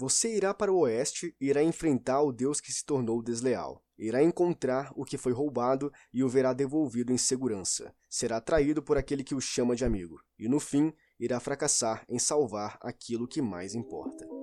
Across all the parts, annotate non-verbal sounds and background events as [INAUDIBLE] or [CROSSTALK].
Você irá para o oeste e irá enfrentar o Deus que se tornou desleal. Irá encontrar o que foi roubado e o verá devolvido em segurança. Será traído por aquele que o chama de amigo. E no fim, irá fracassar em salvar aquilo que mais importa.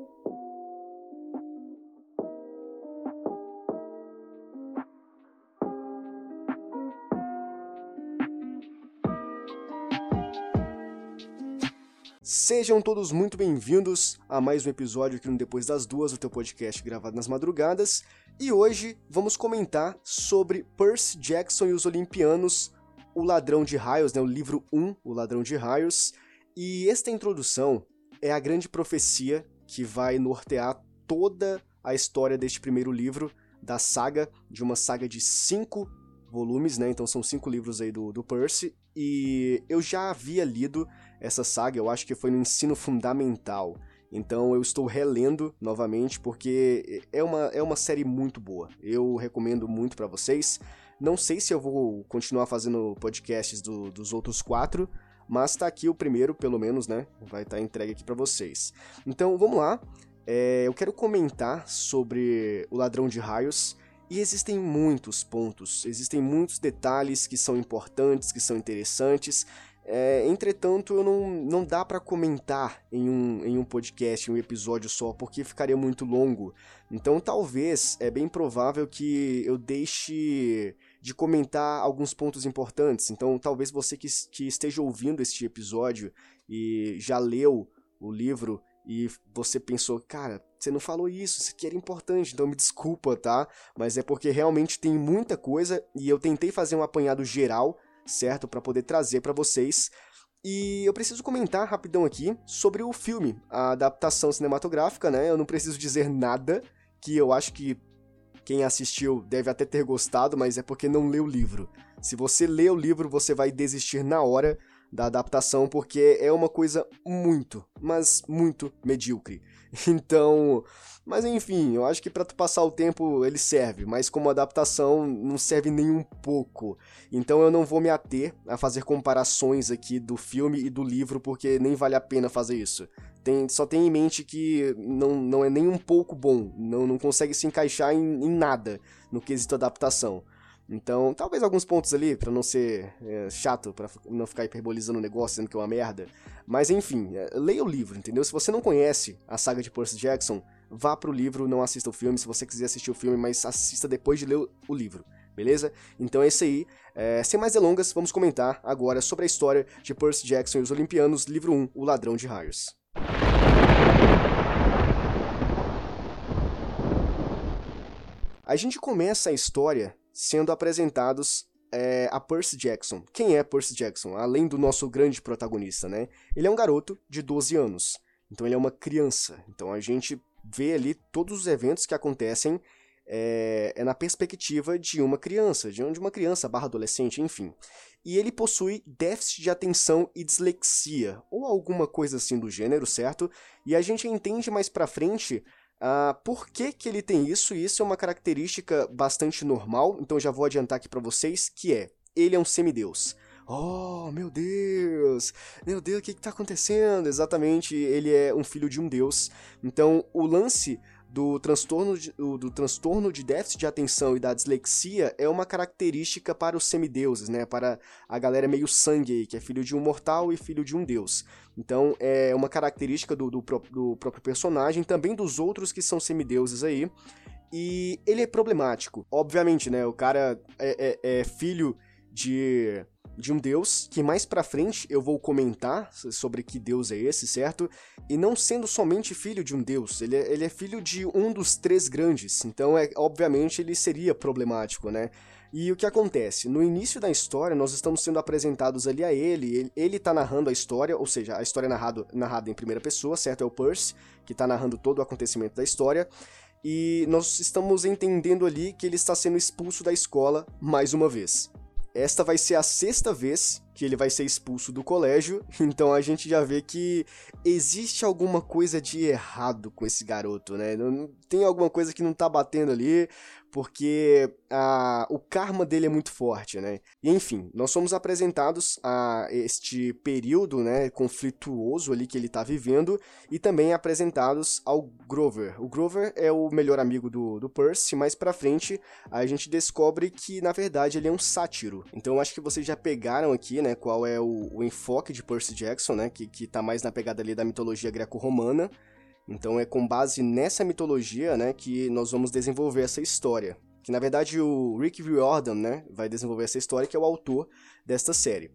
Sejam todos muito bem-vindos a mais um episódio aqui no Depois das Duas, o teu podcast gravado nas madrugadas. E hoje vamos comentar sobre Percy Jackson e os Olimpianos, O Ladrão de Raios, né, o livro 1, O Ladrão de Raios. E esta introdução é a grande profecia que vai nortear toda a história deste primeiro livro da saga, de uma saga de cinco volumes, né? Então são cinco livros aí do, do Percy. E eu já havia lido essa saga, eu acho que foi no ensino fundamental. Então eu estou relendo novamente porque é uma, é uma série muito boa. Eu recomendo muito para vocês. Não sei se eu vou continuar fazendo podcasts do, dos outros quatro, mas tá aqui o primeiro, pelo menos, né? Vai estar tá entregue aqui para vocês. Então vamos lá. É, eu quero comentar sobre o Ladrão de Raios. E existem muitos pontos, existem muitos detalhes que são importantes, que são interessantes. É, entretanto, não, não dá para comentar em um, em um podcast, em um episódio só, porque ficaria muito longo. Então, talvez, é bem provável que eu deixe de comentar alguns pontos importantes. Então, talvez você que, que esteja ouvindo este episódio e já leu o livro e você pensou, cara, você não falou isso, isso aqui era importante, então me desculpa, tá? Mas é porque realmente tem muita coisa e eu tentei fazer um apanhado geral, certo? para poder trazer para vocês. E eu preciso comentar rapidão aqui sobre o filme, a adaptação cinematográfica, né? Eu não preciso dizer nada, que eu acho que quem assistiu deve até ter gostado, mas é porque não leu o livro. Se você lê o livro, você vai desistir na hora da adaptação, porque é uma coisa muito, mas muito medíocre. [LAUGHS] Então, mas enfim, eu acho que para tu passar o tempo ele serve, mas como adaptação não serve nem um pouco. Então eu não vou me ater a fazer comparações aqui do filme e do livro, porque nem vale a pena fazer isso. Tem, só tem em mente que não, não é nem um pouco bom, não, não consegue se encaixar em, em nada no quesito adaptação. Então, talvez alguns pontos ali, para não ser é, chato, para não ficar hiperbolizando o negócio, sendo que é uma merda. Mas enfim, é, leia o livro, entendeu? Se você não conhece a saga de Percy Jackson, vá pro livro, não assista o filme. Se você quiser assistir o filme, mas assista depois de ler o livro, beleza? Então é isso aí. É, sem mais delongas, vamos comentar agora sobre a história de Percy Jackson e os Olimpianos, livro 1, O Ladrão de Raios. A gente começa a história sendo apresentados é, a Percy Jackson. Quem é Percy Jackson? Além do nosso grande protagonista, né? Ele é um garoto de 12 anos. Então ele é uma criança. Então a gente vê ali todos os eventos que acontecem é, é na perspectiva de uma criança, de uma criança barra adolescente, enfim. E ele possui déficit de atenção e dislexia, ou alguma coisa assim do gênero, certo? E a gente entende mais pra frente Uh, por que, que ele tem isso? E isso é uma característica bastante normal, então já vou adiantar aqui para vocês, que é, ele é um semideus. Oh, meu Deus! Meu Deus, o que está acontecendo? Exatamente, ele é um filho de um deus. Então, o lance do transtorno de, do transtorno de déficit de atenção e da dislexia é uma característica para os semideuses, né? Para a galera meio sangue aí, que é filho de um mortal e filho de um deus. Então é uma característica do, do, do próprio personagem, também dos outros que são semideuses aí. E ele é problemático. Obviamente, né? O cara é, é, é filho de de um deus que mais para frente eu vou comentar sobre que deus é esse, certo? E não sendo somente filho de um deus, ele é, ele é filho de um dos três grandes, então é obviamente ele seria problemático, né? E o que acontece? No início da história, nós estamos sendo apresentados ali a ele, ele, ele tá narrando a história, ou seja, a história é narrado, narrada em primeira pessoa, certo? É o Percy, que tá narrando todo o acontecimento da história, e nós estamos entendendo ali que ele está sendo expulso da escola mais uma vez. Esta vai ser a sexta vez que ele vai ser expulso do colégio, [LAUGHS] então a gente já vê que existe alguma coisa de errado com esse garoto, né? Tem alguma coisa que não tá batendo ali, porque a, o karma dele é muito forte, né? E enfim, nós somos apresentados a este período, né, conflituoso ali que ele tá vivendo e também apresentados ao Grover. O Grover é o melhor amigo do, do Percy, mais pra frente a gente descobre que na verdade ele é um sátiro. Então acho que vocês já pegaram aqui, né, qual é o, o enfoque de Percy Jackson, né, que, que tá mais na pegada ali da mitologia greco-romana. Então é com base nessa mitologia, né, que nós vamos desenvolver essa história. Que na verdade o Rick Riordan, né, vai desenvolver essa história, que é o autor desta série.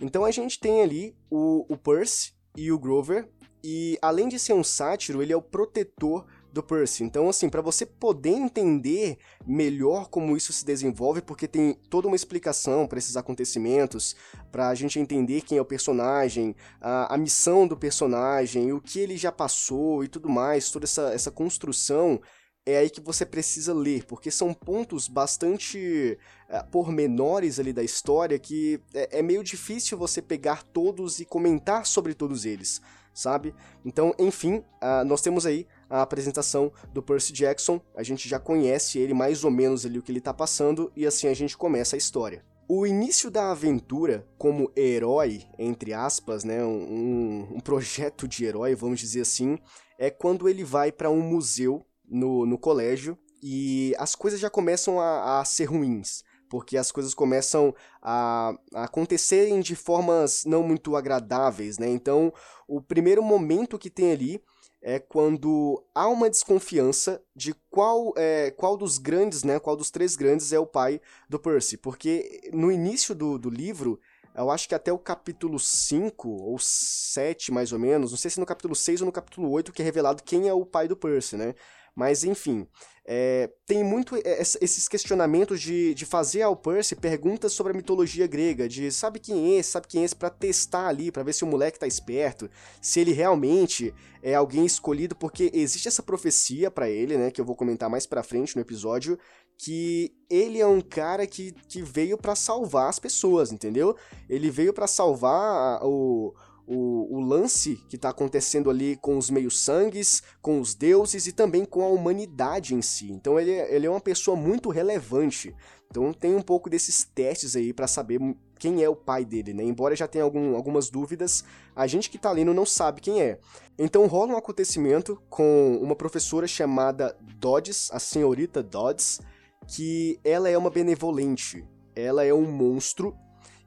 Então a gente tem ali o, o Percy e o Grover, e além de ser um sátiro, ele é o protetor do Percy. Então, assim, para você poder entender melhor como isso se desenvolve, porque tem toda uma explicação para esses acontecimentos, para a gente entender quem é o personagem, a, a, missão do personagem, o que ele já passou e tudo mais, toda essa, essa construção. É aí que você precisa ler, porque são pontos bastante é, pormenores ali da história que é, é meio difícil você pegar todos e comentar sobre todos eles sabe? Então, enfim, uh, nós temos aí a apresentação do Percy Jackson, a gente já conhece ele mais ou menos ali o que ele tá passando, e assim a gente começa a história. O início da aventura como herói, entre aspas, né, um, um projeto de herói, vamos dizer assim, é quando ele vai para um museu no, no colégio e as coisas já começam a, a ser ruins porque as coisas começam a, a, acontecerem de formas não muito agradáveis, né? Então, o primeiro momento que tem ali é quando há uma desconfiança de qual é qual dos grandes, né, qual dos três grandes é o pai do Percy, porque no início do, do livro, eu acho que até o capítulo 5 ou 7 mais ou menos, não sei se no capítulo 6 ou no capítulo 8 que é revelado quem é o pai do Percy, né? Mas enfim, é, tem muito esses questionamentos de, de fazer ao Percy perguntas sobre a mitologia grega, de sabe quem é esse, sabe quem é esse, pra testar ali, para ver se o moleque tá esperto, se ele realmente é alguém escolhido, porque existe essa profecia para ele, né, que eu vou comentar mais pra frente no episódio, que ele é um cara que, que veio para salvar as pessoas, entendeu? Ele veio para salvar o o, o lance que está acontecendo ali com os meios-sangues, com os deuses e também com a humanidade em si. Então ele, é, ele é uma pessoa muito relevante. Então tem um pouco desses testes aí para saber quem é o pai dele, né? Embora já tenha algum, algumas dúvidas, a gente que tá lendo não sabe quem é. Então rola um acontecimento com uma professora chamada Dodds, a senhorita Dodds, que ela é uma benevolente, ela é um monstro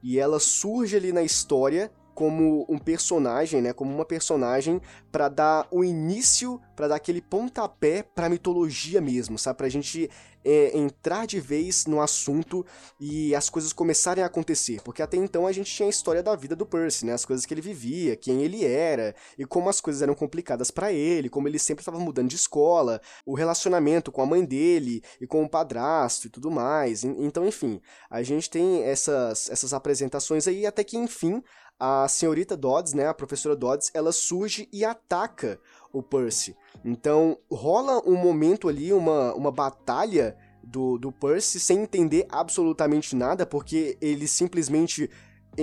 e ela surge ali na história como um personagem, né, como uma personagem para dar o início, para dar aquele pontapé para a mitologia mesmo, sabe, pra gente é, entrar de vez no assunto e as coisas começarem a acontecer, porque até então a gente tinha a história da vida do Percy, né, as coisas que ele vivia, quem ele era e como as coisas eram complicadas para ele, como ele sempre estava mudando de escola, o relacionamento com a mãe dele e com o padrasto e tudo mais. Então, enfim, a gente tem essas essas apresentações aí até que enfim a senhorita Dodds, né, a professora Dodds, ela surge e ataca o Percy. Então rola um momento ali, uma, uma batalha do, do Percy sem entender absolutamente nada, porque ele simplesmente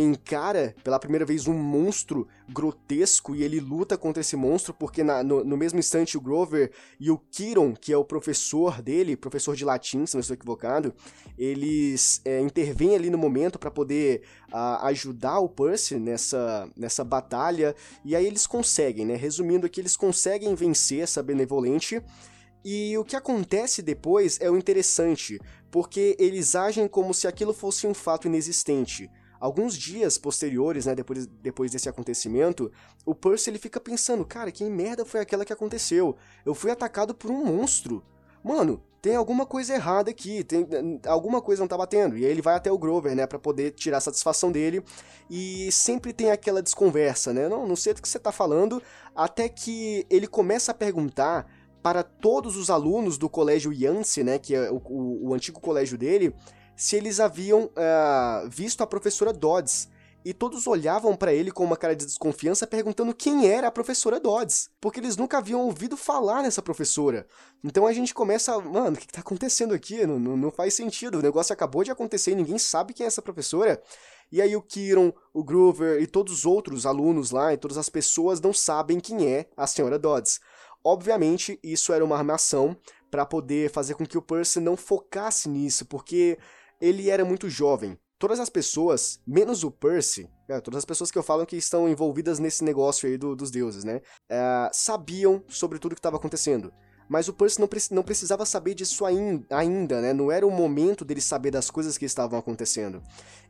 encara pela primeira vez um monstro grotesco e ele luta contra esse monstro porque na, no, no, mesmo instante o Grover e o Kiron, que é o professor dele, professor de latim, se não estou equivocado, eles é, intervêm ali no momento para poder a, ajudar o Percy nessa, nessa batalha e aí eles conseguem, né? Resumindo aqui, eles conseguem vencer essa benevolente e o que acontece depois é o interessante, porque eles agem como se aquilo fosse um fato inexistente. Alguns dias posteriores, né, depois, depois desse acontecimento, o Percy ele fica pensando, cara, que merda foi aquela que aconteceu? Eu fui atacado por um monstro. Mano, tem alguma coisa errada aqui, tem alguma coisa não tá batendo. E aí ele vai até o Grover, né, para poder tirar a satisfação dele. E sempre tem aquela desconversa, né? Não, não sei do que você tá falando, até que ele começa a perguntar para todos os alunos do colégio Yance, né, que é o, o, o antigo colégio dele, se eles haviam uh, visto a professora Dodds. E todos olhavam para ele com uma cara de desconfiança, perguntando quem era a professora Dodds, porque eles nunca haviam ouvido falar nessa professora. Então a gente começa, mano, o que, tá acontecendo aqui? Não, não, não faz sentido, o negócio acabou de acontecer e ninguém sabe quem é essa professora. E aí o Kiron, o Groover e todos os outros alunos lá e todas as pessoas não sabem quem é a senhora Dodds. Obviamente, isso era uma armação para poder fazer com que o Percy não focasse nisso, porque ele era muito jovem. Todas as pessoas, menos o Percy, é, todas as pessoas que eu falo que estão envolvidas nesse negócio aí do, dos deuses, né, é, sabiam sobre tudo que estava acontecendo. Mas o Percy não, não precisava saber disso ainda, né? Não era o momento dele saber das coisas que estavam acontecendo.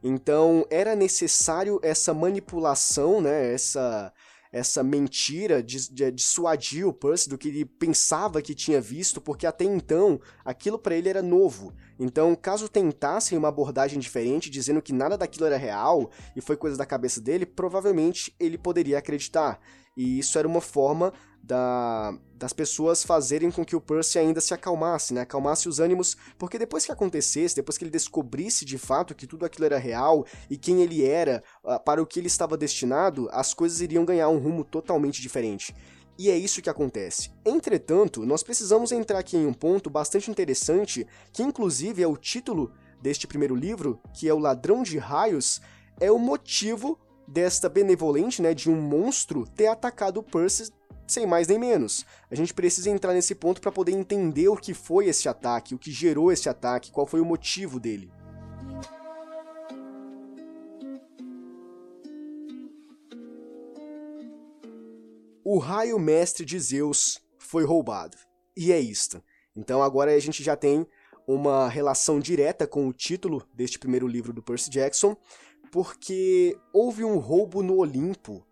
Então, era necessário essa manipulação, né? Essa, essa mentira de, dissuadir o Percy do que ele pensava que tinha visto, porque até então aquilo para ele era novo. Então, caso tentassem uma abordagem diferente, dizendo que nada daquilo era real e foi coisa da cabeça dele, provavelmente ele poderia acreditar. E isso era uma forma da, das pessoas fazerem com que o Percy ainda se acalmasse, né? Acalmasse os ânimos, porque depois que acontecesse, depois que ele descobrisse de fato que tudo aquilo era real e quem ele era, uh, para o que ele estava destinado, as coisas iriam ganhar um rumo totalmente diferente. E é isso que acontece. Entretanto, nós precisamos entrar aqui em um ponto bastante interessante, que inclusive é o título deste primeiro livro, que é o Ladrão de Raios, é o motivo desta benevolente, né, de um monstro ter atacado Percy sem mais nem menos. A gente precisa entrar nesse ponto para poder entender o que foi esse ataque, o que gerou esse ataque, qual foi o motivo dele. O raio mestre de Zeus foi roubado. E é isto. Então agora a gente já tem uma relação direta com o título deste primeiro livro do Percy Jackson, porque houve um roubo no Olimpo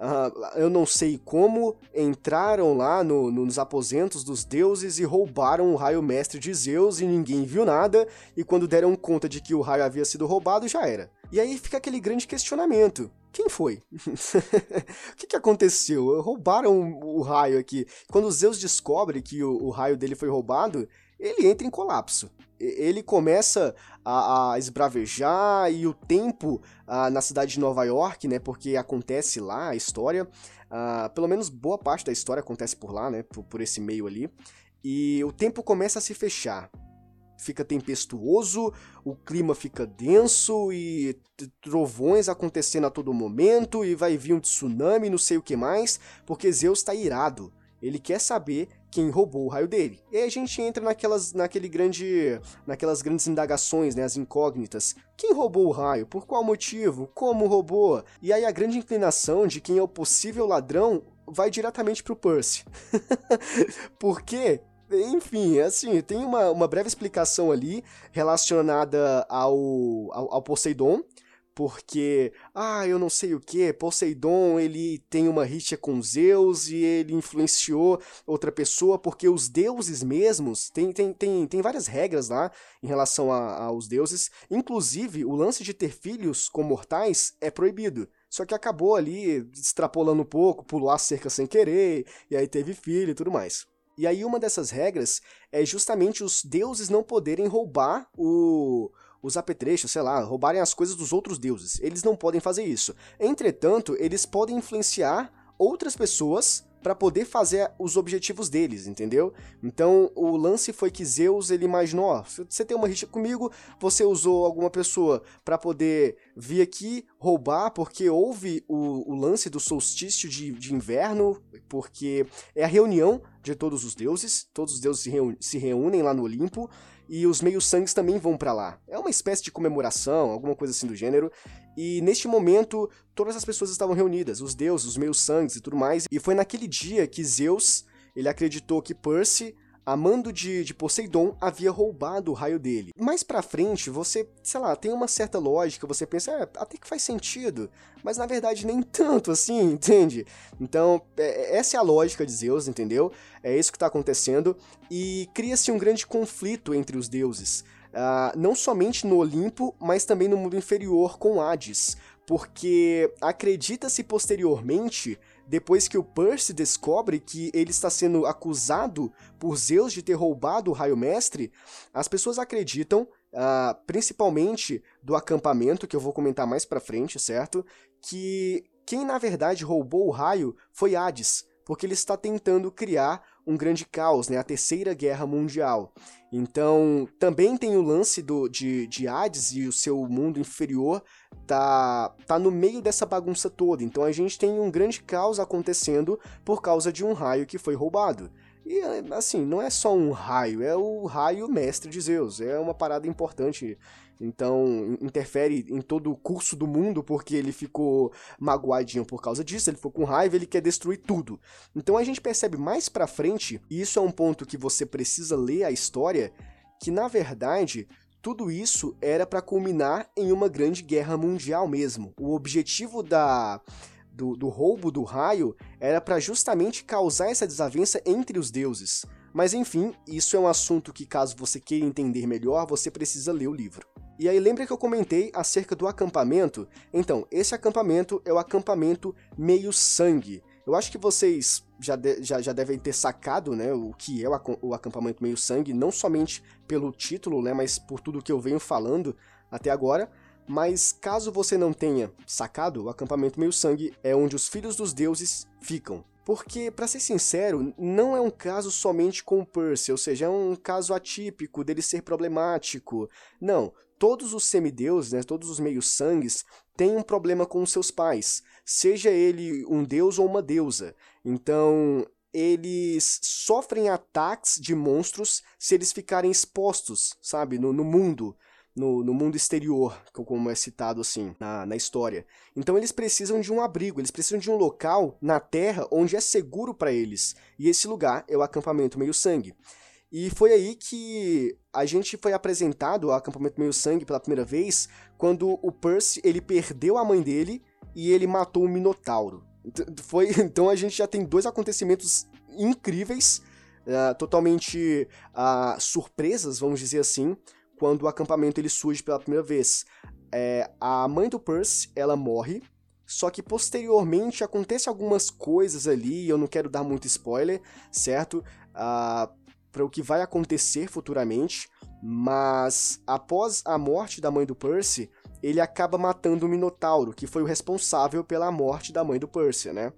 Uh, eu não sei como, entraram lá no, nos aposentos dos deuses e roubaram o raio mestre de Zeus e ninguém viu nada, e quando deram conta de que o raio havia sido roubado, já era. E aí fica aquele grande questionamento. Quem foi? [LAUGHS] o que, que, aconteceu? Roubaram o raio aqui. Quando Zeus descobre que o, o raio dele foi roubado, ele entra em colapso. Ele começa a, a esbravejar e o tempo uh, na cidade de Nova York, né? Porque acontece lá a história. Uh, pelo menos boa parte da história acontece por lá, né? Por, por esse meio ali. E o tempo começa a se fechar fica tempestuoso, o clima fica denso e trovões acontecendo a todo momento e vai vir um tsunami, não sei o que mais, porque Zeus está irado. Ele quer saber quem roubou o raio dele. E aí a gente entra naquelas, naquele grande, naquelas grandes indagações, né, as incógnitas. Quem roubou o raio? Por qual motivo? Como roubou? E aí a grande inclinação de quem é o possível ladrão vai diretamente pro Percy. [LAUGHS] Por quê? Enfim, assim, tem uma, uma breve explicação ali relacionada ao, ao, ao Poseidon, porque, ah, eu não sei o que, Poseidon, ele tem uma rixa com Zeus e ele influenciou outra pessoa, porque os deuses mesmos, tem, tem, tem, tem várias regras lá em relação a, aos deuses, inclusive o lance de ter filhos com mortais é proibido. Só que acabou ali extrapolando um pouco, pulou a cerca sem querer, e aí teve filho e tudo mais. E aí uma dessas regras é justamente os deuses não poderem roubar o, os apetrechos, sei lá, roubarem as coisas dos outros deuses. Eles não podem fazer isso. Entretanto, eles podem influenciar outras pessoas para poder fazer os objetivos deles, entendeu? Então, o lance foi que Zeus ele imaginou, ó, você tem uma rixa comigo, você usou alguma pessoa para poder vir aqui roubar, porque houve o, o lance do solstício de, de, inverno, porque é a reunião de todos os deuses, todos os deuses se, se reúnem lá no Olimpo, e os meios-sangues também vão para lá. É uma espécie de comemoração, alguma coisa assim do gênero. E neste momento, todas as pessoas estavam reunidas, os deuses, os meios-sangues e tudo mais. E foi naquele dia que Zeus, ele acreditou que Percy amando de, de Poseidon, havia roubado o raio dele. Mais pra frente, você, sei lá, tem uma certa lógica, você pensa, é, até que faz sentido, mas na verdade nem tanto assim, [LAUGHS] entende? Então, é, essa é a lógica de Zeus, entendeu? É isso que está acontecendo, e cria-se um grande conflito entre os deuses. Uh, não somente no Olimpo, mas também no mundo inferior com Hades, porque acredita-se posteriormente depois que o Percy descobre que ele está sendo acusado por Zeus de ter roubado o Raio Mestre, as pessoas acreditam, uh, principalmente do acampamento, que eu vou comentar mais pra frente, certo? Que quem na verdade roubou o raio foi Hades, porque ele está tentando criar um grande caos, né? A Terceira Guerra Mundial. Então, também tem o lance do, de, de Hades e o seu mundo inferior tá, tá no meio dessa bagunça toda. Então a gente tem um grande caos acontecendo por causa de um raio que foi roubado. E assim, não é só um raio, é o raio mestre de Zeus. É uma parada importante então, interfere em todo o curso do mundo, porque ele ficou magoadinho por causa disso, ele ficou com raiva, ele quer destruir tudo. Então a gente percebe mais pra frente, e isso é um ponto que você precisa ler a história, que na verdade tudo isso era para culminar em uma grande guerra mundial mesmo. O objetivo da do, do roubo do raio era para justamente causar essa desavença entre os deuses. Mas enfim, isso é um assunto que, caso você queira entender melhor, você precisa ler o livro. E aí lembra que eu comentei acerca do acampamento? Então, esse acampamento é o acampamento meio sangue. Eu acho que vocês já, de, já, já devem ter sacado né, o que é o, o acampamento meio sangue, não somente pelo título, né, mas por tudo que eu venho falando até agora. Mas caso você não tenha sacado, o acampamento meio sangue é onde os filhos dos deuses ficam. Porque, para ser sincero, não é um caso somente com o Percy, ou seja, é um caso atípico dele ser problemático. Não, todos os semideuses, né, todos os meios-sangues, têm um problema com seus pais, seja ele um deus ou uma deusa. Então, eles sofrem ataques de monstros se eles ficarem expostos, sabe, no, no mundo. No, no, mundo exterior, como é citado assim na, na história. Então eles precisam de um abrigo, eles precisam de um local na Terra onde é seguro para eles. E esse lugar é o acampamento meio-sangue. E foi aí que a gente foi apresentado ao acampamento meio sangue pela primeira vez, quando o Percy ele perdeu a mãe dele e ele matou o Minotauro. Foi, [LAUGHS] então a gente já tem dois acontecimentos incríveis, uh, totalmente uh, surpresas, vamos dizer assim, quando o acampamento ele surge pela primeira vez. É, a mãe do Percy ela morre, só que posteriormente acontece algumas coisas ali, eu não quero dar muito spoiler, certo? Uh, para o que vai acontecer futuramente, mas após a morte da mãe do Percy, ele acaba matando o Minotauro, que foi o responsável pela morte da mãe do Percy, né?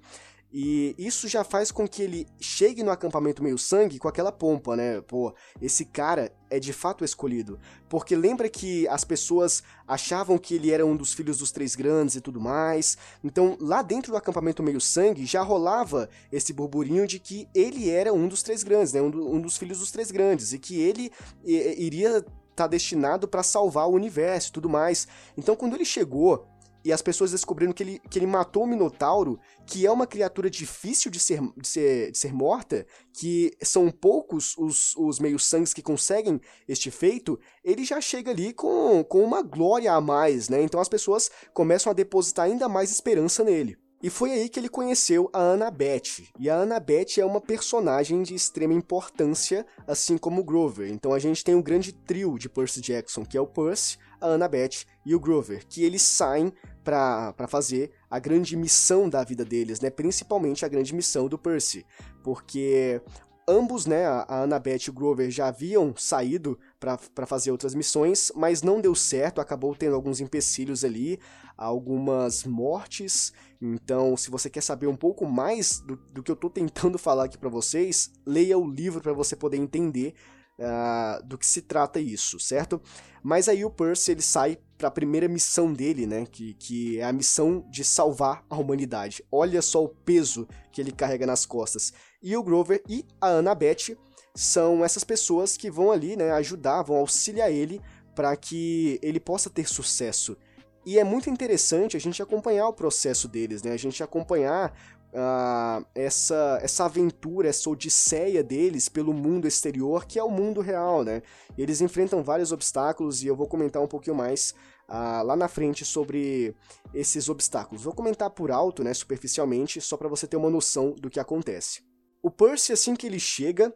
E isso já faz com que ele chegue no acampamento meio sangue com aquela pompa, né? Pô, esse cara é de fato escolhido. Porque lembra que as pessoas achavam que ele era um dos filhos dos três grandes e tudo mais. Então, lá dentro do acampamento meio sangue já rolava esse burburinho de que ele era um dos três grandes, né? Um, do, um dos filhos dos três grandes. E que ele iria estar tá destinado para salvar o universo e tudo mais. Então, quando ele chegou e as pessoas descobriram que ele, que ele matou o Minotauro, que é uma criatura difícil de ser, de ser, de ser morta, que são poucos os, os meios-sangues que conseguem este feito, ele já chega ali com, com uma glória a mais, né? Então as pessoas começam a depositar ainda mais esperança nele. E foi aí que ele conheceu a Annabeth. E a Annabeth é uma personagem de extrema importância, assim como o Grover. Então a gente tem um grande trio de Percy Jackson, que é o Percy, a Annabeth e o Grover, que eles saem para fazer a grande missão da vida deles, né? Principalmente a grande missão do Percy, porque ambos, né, a Annabeth e o Grover já haviam saído para fazer outras missões, mas não deu certo, acabou tendo alguns empecilhos ali, algumas mortes. Então, se você quer saber um pouco mais do, do que eu estou tentando [LAUGHS] falar aqui para vocês, leia o livro para você poder entender uh, do que se trata isso, certo? Mas aí o Percy ele sai para a primeira missão dele, né? Que, que é a missão de salvar a humanidade. Olha só o peso que ele carrega nas costas. E o Grover e a Annabeth são essas pessoas que vão ali, né? Ajudar, vão auxiliar ele para que ele possa ter sucesso. E é muito interessante a gente acompanhar o processo deles, né? A gente acompanhar uh, essa, essa aventura, essa odisseia deles pelo mundo exterior, que é o mundo real, né? Eles enfrentam vários obstáculos e eu vou comentar um pouquinho mais uh, lá na frente sobre esses obstáculos. Vou comentar por alto, né, superficialmente, só para você ter uma noção do que acontece. O Percy, assim que ele chega,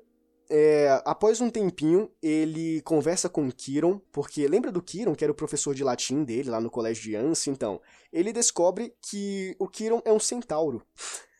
é, após um tempinho, ele conversa com Kiron, porque lembra do Kiron, que era o professor de latim dele lá no colégio de Anse? Então, ele descobre que o Kiron é um centauro.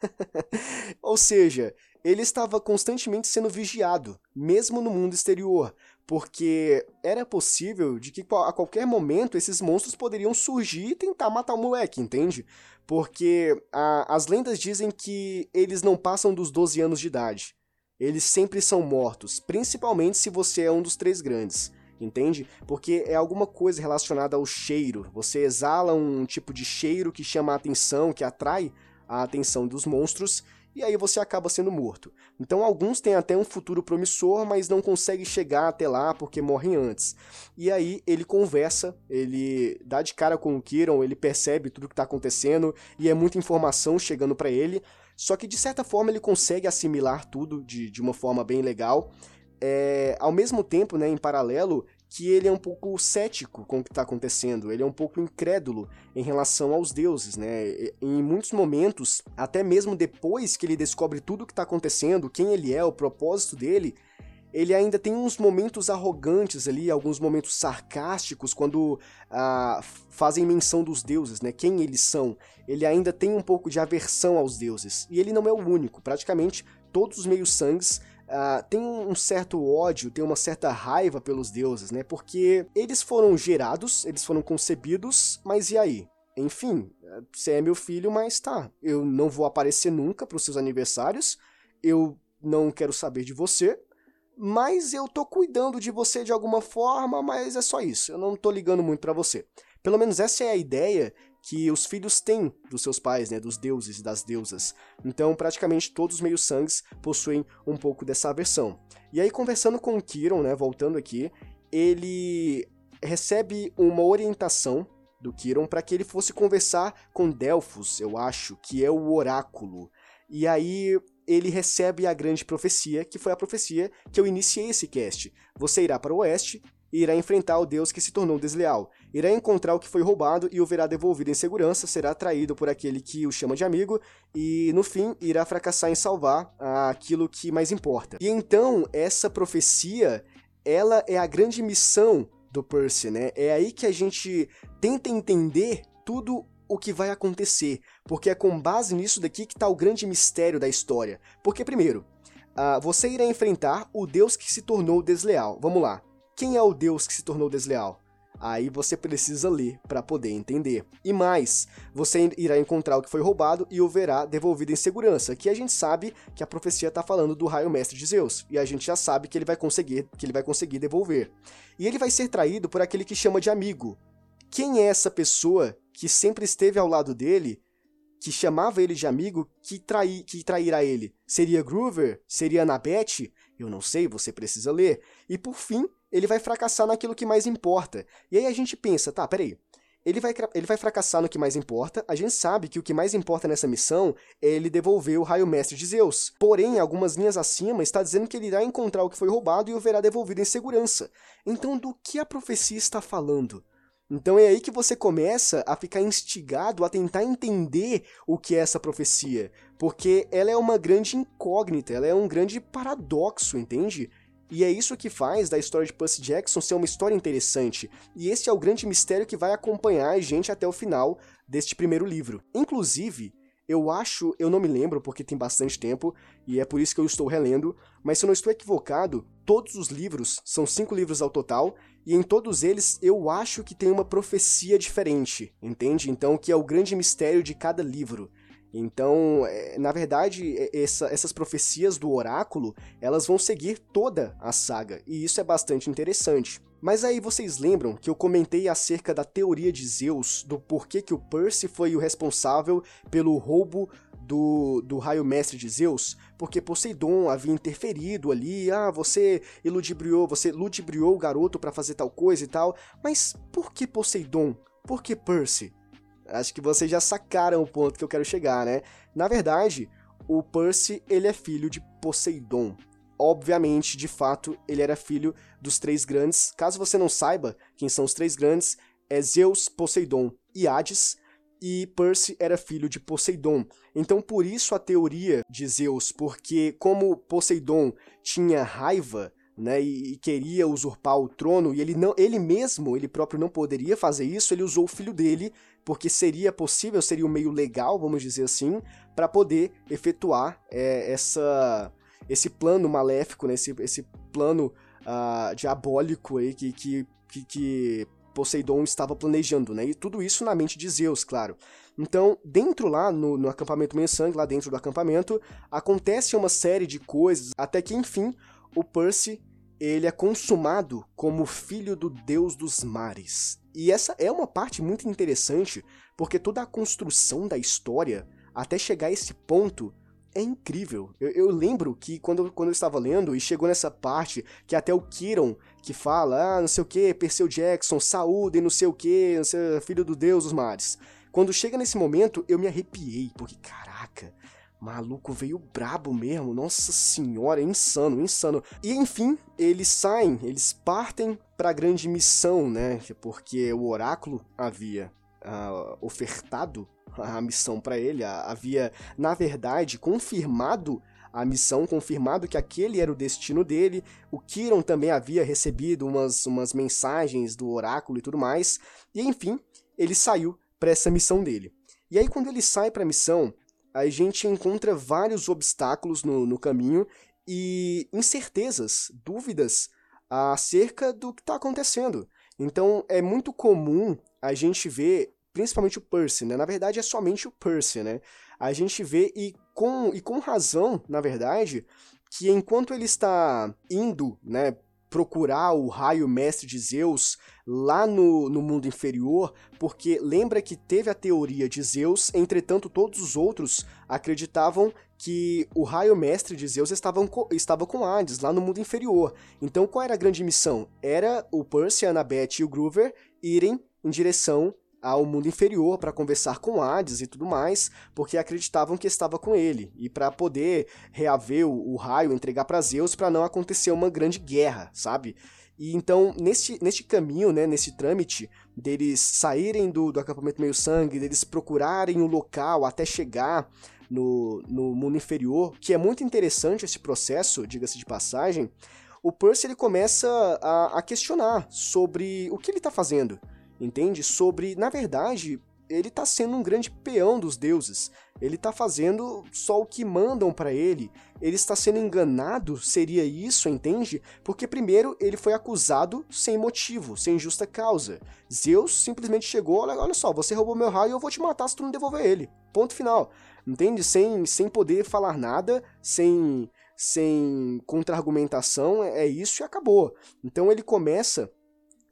[LAUGHS] Ou seja, ele estava constantemente sendo vigiado, mesmo no mundo exterior, porque era possível de que a qualquer momento esses monstros poderiam surgir e tentar matar o moleque, entende? Porque a, as lendas dizem que eles não passam dos 12 anos de idade. eles sempre são mortos, principalmente se você é um dos três grandes entende? Porque é alguma coisa relacionada ao cheiro. Você exala um tipo de cheiro que chama a atenção, que atrai a atenção dos monstros, e aí você acaba sendo morto. Então alguns têm até um futuro promissor, mas não conseguem chegar até lá porque morrem antes. E aí ele conversa, ele dá de cara com o Kiron, ele percebe tudo que está acontecendo e é muita informação chegando para ele. Só que de certa forma ele consegue assimilar tudo de, de uma forma bem legal. É, ao mesmo tempo, né, em paralelo, que ele é um pouco cético com o que está acontecendo, ele é um pouco incrédulo em relação aos deuses, né? Em muitos momentos, até mesmo depois que ele descobre tudo o que está acontecendo, quem ele é, o propósito dele, ele ainda tem uns momentos arrogantes ali, alguns momentos sarcásticos quando ah, fazem menção dos deuses, né? Quem eles são. Ele ainda tem um pouco de aversão aos deuses. E ele não é o único. Praticamente todos os meios-sangues Uh, tem um certo ódio, tem uma certa raiva pelos deuses, né? Porque eles foram gerados, eles foram concebidos, mas e aí? Enfim, você é meu filho, mas tá. Eu não vou aparecer nunca para os seus aniversários, eu não quero saber de você, mas eu tô cuidando de você de alguma forma, mas é só isso. Eu não tô ligando muito para você. Pelo menos essa é a ideia que os filhos têm dos seus pais, né, dos deuses e das deusas. Então, praticamente todos os meios-sangues possuem um pouco dessa aversão. E aí, conversando com o Kiron, né, voltando aqui, ele recebe uma orientação do Kiron para que ele fosse conversar com Delfos, eu acho, que é o oráculo. E aí ele recebe a grande profecia, que foi a profecia que eu iniciei esse cast. Você irá para o oeste e irá enfrentar o Deus que se tornou desleal. Irá encontrar o que foi roubado e o verá devolvido em segurança, será traído por aquele que o chama de amigo e, no fim, irá fracassar em salvar aquilo que mais importa. E então, essa profecia, ela é a grande missão do Percy, né? É aí que a gente tenta entender tudo o que vai acontecer, porque é com base nisso daqui que está o grande mistério da história. Porque, primeiro, uh, você irá enfrentar o Deus que se tornou desleal. Vamos lá. Quem é o Deus que se tornou desleal? Aí você precisa ler para poder entender. E mais, você irá encontrar o que foi roubado e o verá devolvido em segurança, que a gente sabe que a profecia está falando do raio mestre de Zeus, e a gente já sabe que ele vai conseguir, que ele vai conseguir devolver. E ele vai ser traído por aquele que chama de amigo. Quem é essa pessoa que sempre esteve ao lado dele, que chamava ele de amigo, que, que trairá ele? Seria Groover? Seria Anabete? Eu não sei, você precisa ler. E por fim, ele vai fracassar naquilo que mais importa. E aí a gente pensa, tá, peraí. Ele vai, ele vai fracassar no que mais importa. A gente sabe que o que mais importa nessa missão é ele devolver o raio mestre de Zeus. Porém, algumas linhas acima está dizendo que ele irá encontrar o que foi roubado e o verá devolvido em segurança. Então, do que a profecia está falando? Então é aí que você começa a ficar instigado a tentar entender o que é essa profecia, porque ela é uma grande incógnita, ela é um grande paradoxo, entende? E é isso que faz da história de Percy Jackson ser uma história interessante, e esse é o grande mistério que vai acompanhar a gente até o final deste primeiro livro. Inclusive, eu acho, eu não me lembro porque tem bastante tempo, e é por isso que eu estou relendo, mas se eu não estou equivocado, todos os livros, são cinco livros ao total, e em todos eles eu acho que tem uma profecia diferente, entende? Então, que é o grande mistério de cada livro. Então, é, na verdade, essa, essas profecias do oráculo, elas vão seguir toda a saga, e isso é bastante interessante. Mas aí vocês lembram que eu comentei acerca da teoria de Zeus, do porquê que o Percy foi o responsável pelo roubo do, do raio mestre de Zeus? Porque Poseidon havia interferido ali, ah, você iludibriou, você ludibriou o garoto para fazer tal coisa e tal. Mas por que Poseidon? Por que Percy? Acho que vocês já sacaram o ponto que eu quero chegar, né? Na verdade, o Percy, ele é filho de Poseidon. Obviamente, de fato, ele era filho dos três grandes. Caso você não saiba quem são os três grandes, é Zeus, Poseidon e Hades, e Percy era filho de Poseidon. Então, por isso a teoria de Zeus, porque como Poseidon tinha raiva né, e, e, queria usurpar o trono, e ele não, ele mesmo, ele próprio não poderia fazer isso, ele usou o filho dele, porque seria possível, seria um meio legal, vamos dizer assim, para poder efetuar é, essa, esse plano maléfico, né, esse, esse plano uh, diabólico aí que, que, que, que Poseidon estava planejando, né? E tudo isso na mente de Zeus, claro. Então, dentro lá, no, no acampamento Meio Sangue, lá dentro do acampamento, acontece uma série de coisas, até que, enfim, o Percy, ele é consumado como filho do deus dos mares. E essa é uma parte muito interessante, porque toda a construção da história, até chegar a esse ponto, é incrível. Eu, eu, lembro que quando, quando eu estava lendo e chegou nessa parte que até o Kiron que fala, ah, não sei o que, Perseu Jackson, saúde, não sei o que, filho do deus dos mares. Quando chega nesse momento, eu me arrepiei, porque caraca, maluco veio brabo mesmo, nossa senhora, insano, insano. E enfim, eles saem, eles partem para a grande missão, né? Porque o oráculo havia uh, ofertado a missão para ele, havia, na verdade, confirmado a missão, confirmado que aquele era o destino dele. O Kiron também havia recebido umas, umas mensagens do oráculo e tudo mais. E enfim, ele saiu para essa missão dele. E aí, quando ele sai para a missão, a gente encontra vários obstáculos no, no caminho e incertezas, dúvidas acerca do que está acontecendo. Então, é muito comum a gente ver principalmente o Percy, né? Na verdade, é somente o Percy, né? A gente vê, e com, e com razão, na verdade, que enquanto ele está indo, né, procurar o raio mestre de Zeus lá no, no mundo inferior, porque lembra que teve a teoria de Zeus, entretanto todos os outros acreditavam que o raio mestre de Zeus estava, estava com Hades, lá no mundo inferior. Então qual era a grande missão? Era o Percy, a Annabeth e o Groover irem em direção ao mundo inferior para conversar com Hades e tudo mais, porque acreditavam que estava com ele, e para poder reaver o, o raio, entregar para Zeus para não acontecer uma grande guerra, sabe? E então, neste, neste caminho, né, nesse trâmite, deles saírem do, do acampamento meio sangue, deles procurarem o local até chegar no, no mundo inferior, que é muito interessante esse processo, diga-se de passagem, o Percy ele começa a, a questionar sobre o que ele está fazendo entende? Sobre, na verdade, ele está sendo um grande peão dos deuses. Ele está fazendo só o que mandam para ele. Ele está sendo enganado, seria isso, entende? Porque primeiro ele foi acusado sem motivo, sem justa causa. Zeus simplesmente chegou, olha, olha só, você roubou meu raio e eu vou te matar se tu não devolver ele. Ponto final. Entende? Sem, sem poder falar nada, sem sem contra-argumentação, é, é isso e acabou. Então ele começa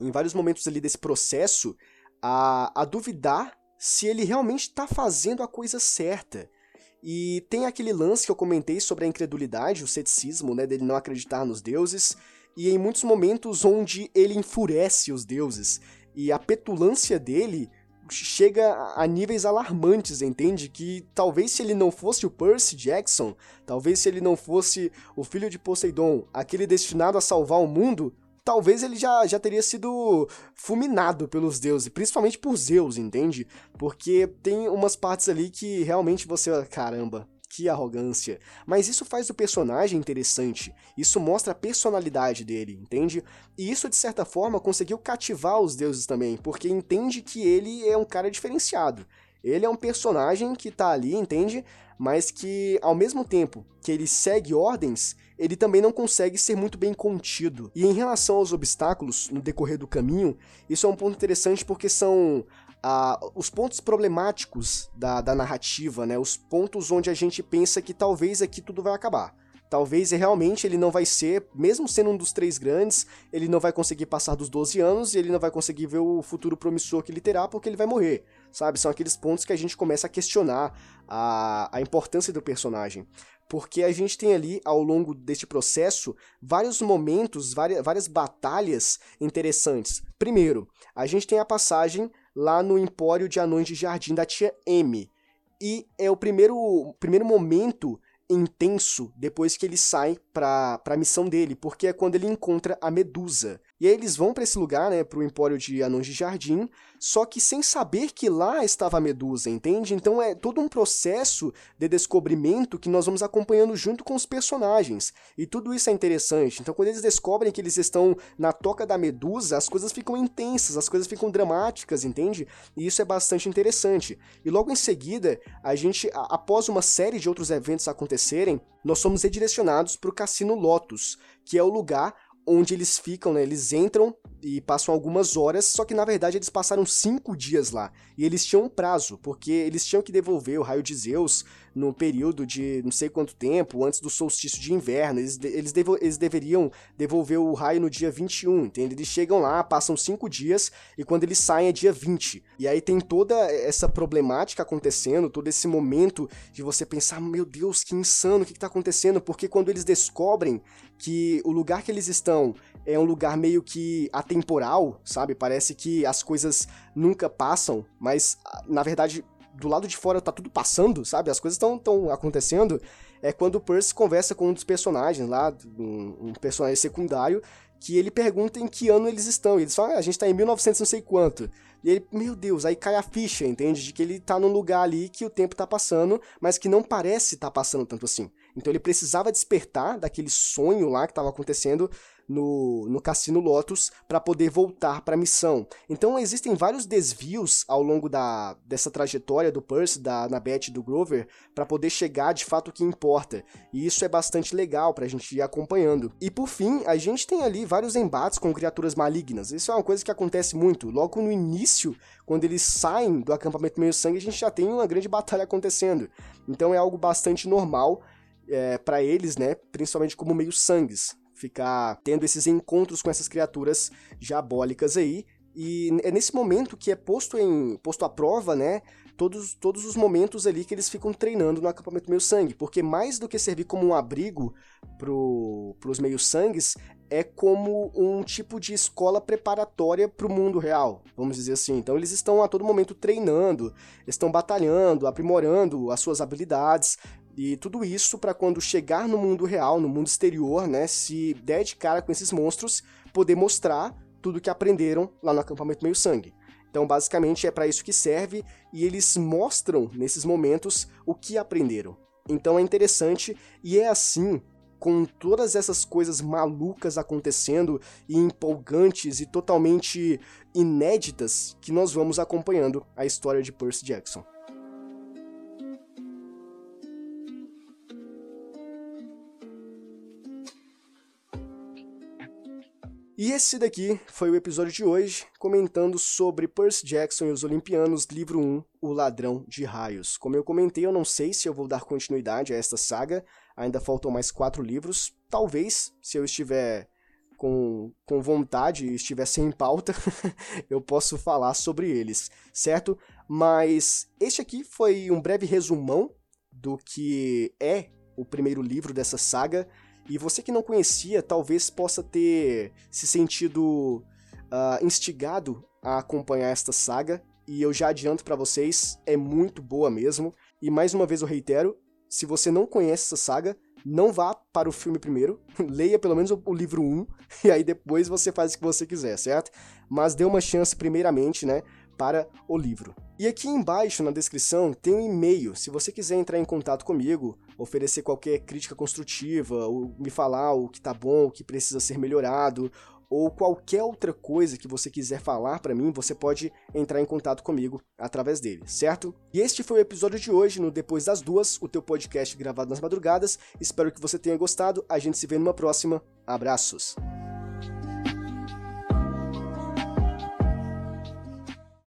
em vários momentos ali desse processo, a, a duvidar se ele realmente está fazendo a coisa certa. E tem aquele lance que eu comentei sobre a incredulidade, o ceticismo, né, dele não acreditar nos deuses, e em muitos momentos onde ele enfurece os deuses, e a petulância dele chega a níveis alarmantes, entende? Que talvez se ele não fosse o Percy Jackson, talvez se ele não fosse o filho de Poseidon, aquele destinado a salvar o mundo, talvez ele já, já teria sido fulminado pelos deuses, principalmente por Zeus, entende? Porque tem umas partes ali que realmente você, caramba, que arrogância. Mas isso faz o personagem interessante, isso mostra a personalidade dele, entende? E isso, de certa forma, conseguiu cativar os deuses também, porque entende que ele é um cara diferenciado. Ele é um personagem que tá ali, entende? Mas que, ao mesmo tempo que ele segue ordens, ele também não consegue ser muito bem contido. E em relação aos obstáculos no decorrer do caminho, isso é um ponto interessante porque são ah, os pontos problemáticos da, da narrativa, né? Os pontos onde a gente pensa que talvez aqui tudo vai acabar. Talvez realmente ele não vai ser, mesmo sendo um dos três grandes, ele não vai conseguir passar dos 12 anos e ele não vai conseguir ver o futuro promissor que ele terá porque ele vai morrer, sabe? São aqueles pontos que a gente começa a questionar a, a importância do personagem porque a gente tem ali, ao longo deste processo, vários momentos, várias, várias batalhas interessantes. Primeiro, a gente tem a passagem lá no Empório de Anões de Jardim da tia M. E é o primeiro, primeiro momento intenso depois que ele sai para a missão dele, porque é quando ele encontra a Medusa. E aí eles vão para esse lugar, né, pro Empório de Anões de Jardim, só que sem saber que lá estava a Medusa, entende? Então é todo um processo de descobrimento que nós vamos acompanhando junto com os personagens. E tudo isso é interessante. Então quando eles descobrem que eles estão na toca da Medusa, as coisas ficam intensas, as coisas ficam dramáticas, entende? E isso é bastante interessante. E logo em seguida, a gente, após uma série de outros eventos acontecerem, nós somos redirecionados para o Cassino Lotus, que é o lugar onde eles ficam, né? Eles entram e passam algumas horas, só que na verdade eles passaram cinco dias lá. E eles tinham um prazo, porque eles tinham que devolver o raio de Zeus no período de não sei quanto tempo, antes do solstício de inverno. Eles, eles, devo, eles deveriam devolver o raio no dia 21, entende? Eles chegam lá, passam cinco dias, e quando eles saem é dia 20. E aí tem toda essa problemática acontecendo, todo esse momento de você pensar, meu Deus, que insano, o que está acontecendo? Porque quando eles descobrem que o lugar que eles estão é um lugar meio que atemporal, sabe? Parece que as coisas nunca passam, mas na verdade do lado de fora tá tudo passando, sabe? As coisas estão acontecendo. É quando o Percy conversa com um dos personagens lá, um, um, personagem secundário, que ele pergunta em que ano eles estão. E eles falam, ah, a gente tá em 1900 não sei quanto. E ele, meu Deus, aí cai a ficha, entende? De que ele tá num lugar ali que o tempo tá passando, mas que não parece tá passando tanto assim. Então ele precisava despertar daquele sonho lá que estava acontecendo no, no Cassino Lotus para poder voltar para a missão. Então existem vários desvios ao longo da, dessa trajetória do Percy, da Annabeth do Grover para poder chegar de fato o que importa. E isso é bastante legal para a gente ir acompanhando. E por fim, a gente tem ali vários embates com criaturas malignas. Isso é uma coisa que acontece muito. Logo no início, quando eles saem do acampamento meio sangue, a gente já tem uma grande batalha acontecendo. Então é algo bastante normal é, para eles, né? Principalmente como meio sangues ficar tendo esses encontros com essas criaturas diabólicas aí. E é nesse momento que é posto em posto à prova, né? Todos, todos os momentos ali que eles ficam treinando no acampamento meio sangue, porque mais do que servir como um abrigo pro, pros meio sangues, é como um tipo de escola preparatória para o mundo real, vamos dizer assim. Então eles estão a todo momento treinando, estão batalhando, aprimorando as suas habilidades, e tudo isso para quando chegar no mundo real, no mundo exterior, né, se der de cara com esses monstros, poder mostrar tudo que aprenderam lá no acampamento meio sangue. Então, basicamente é para isso que serve e eles mostram nesses momentos o que aprenderam. Então é interessante e é assim com todas essas coisas malucas acontecendo e empolgantes e totalmente inéditas que nós vamos acompanhando a história de Percy Jackson. E esse daqui foi o episódio de hoje, comentando sobre Percy Jackson e os Olimpianos, livro 1, O Ladrão de Raios. Como eu comentei, eu não sei se eu vou dar continuidade a esta saga, ainda faltam mais quatro livros. Talvez, se eu estiver com, com vontade e estiver sem pauta, [LAUGHS] eu posso falar sobre eles, certo? Mas este aqui foi um breve resumão do que é o primeiro livro dessa saga. E você que não conhecia, talvez possa ter se sentido uh, instigado a acompanhar esta saga. E eu já adianto para vocês, é muito boa mesmo. E mais uma vez eu reitero, se você não conhece essa saga, não vá para o filme primeiro, [LAUGHS] leia pelo menos o livro 1, [LAUGHS] e aí depois você faz o que você quiser, certo? Mas dê uma chance primeiramente, né, para o livro. E aqui embaixo na descrição tem um e-mail, se você quiser entrar em contato comigo, oferecer qualquer crítica construtiva, ou me falar o que tá bom, o que precisa ser melhorado, ou qualquer outra coisa que você quiser falar para mim, você pode entrar em contato comigo através dele, certo? E este foi o episódio de hoje no Depois das Duas, o teu podcast gravado nas madrugadas. Espero que você tenha gostado. A gente se vê numa próxima. Abraços.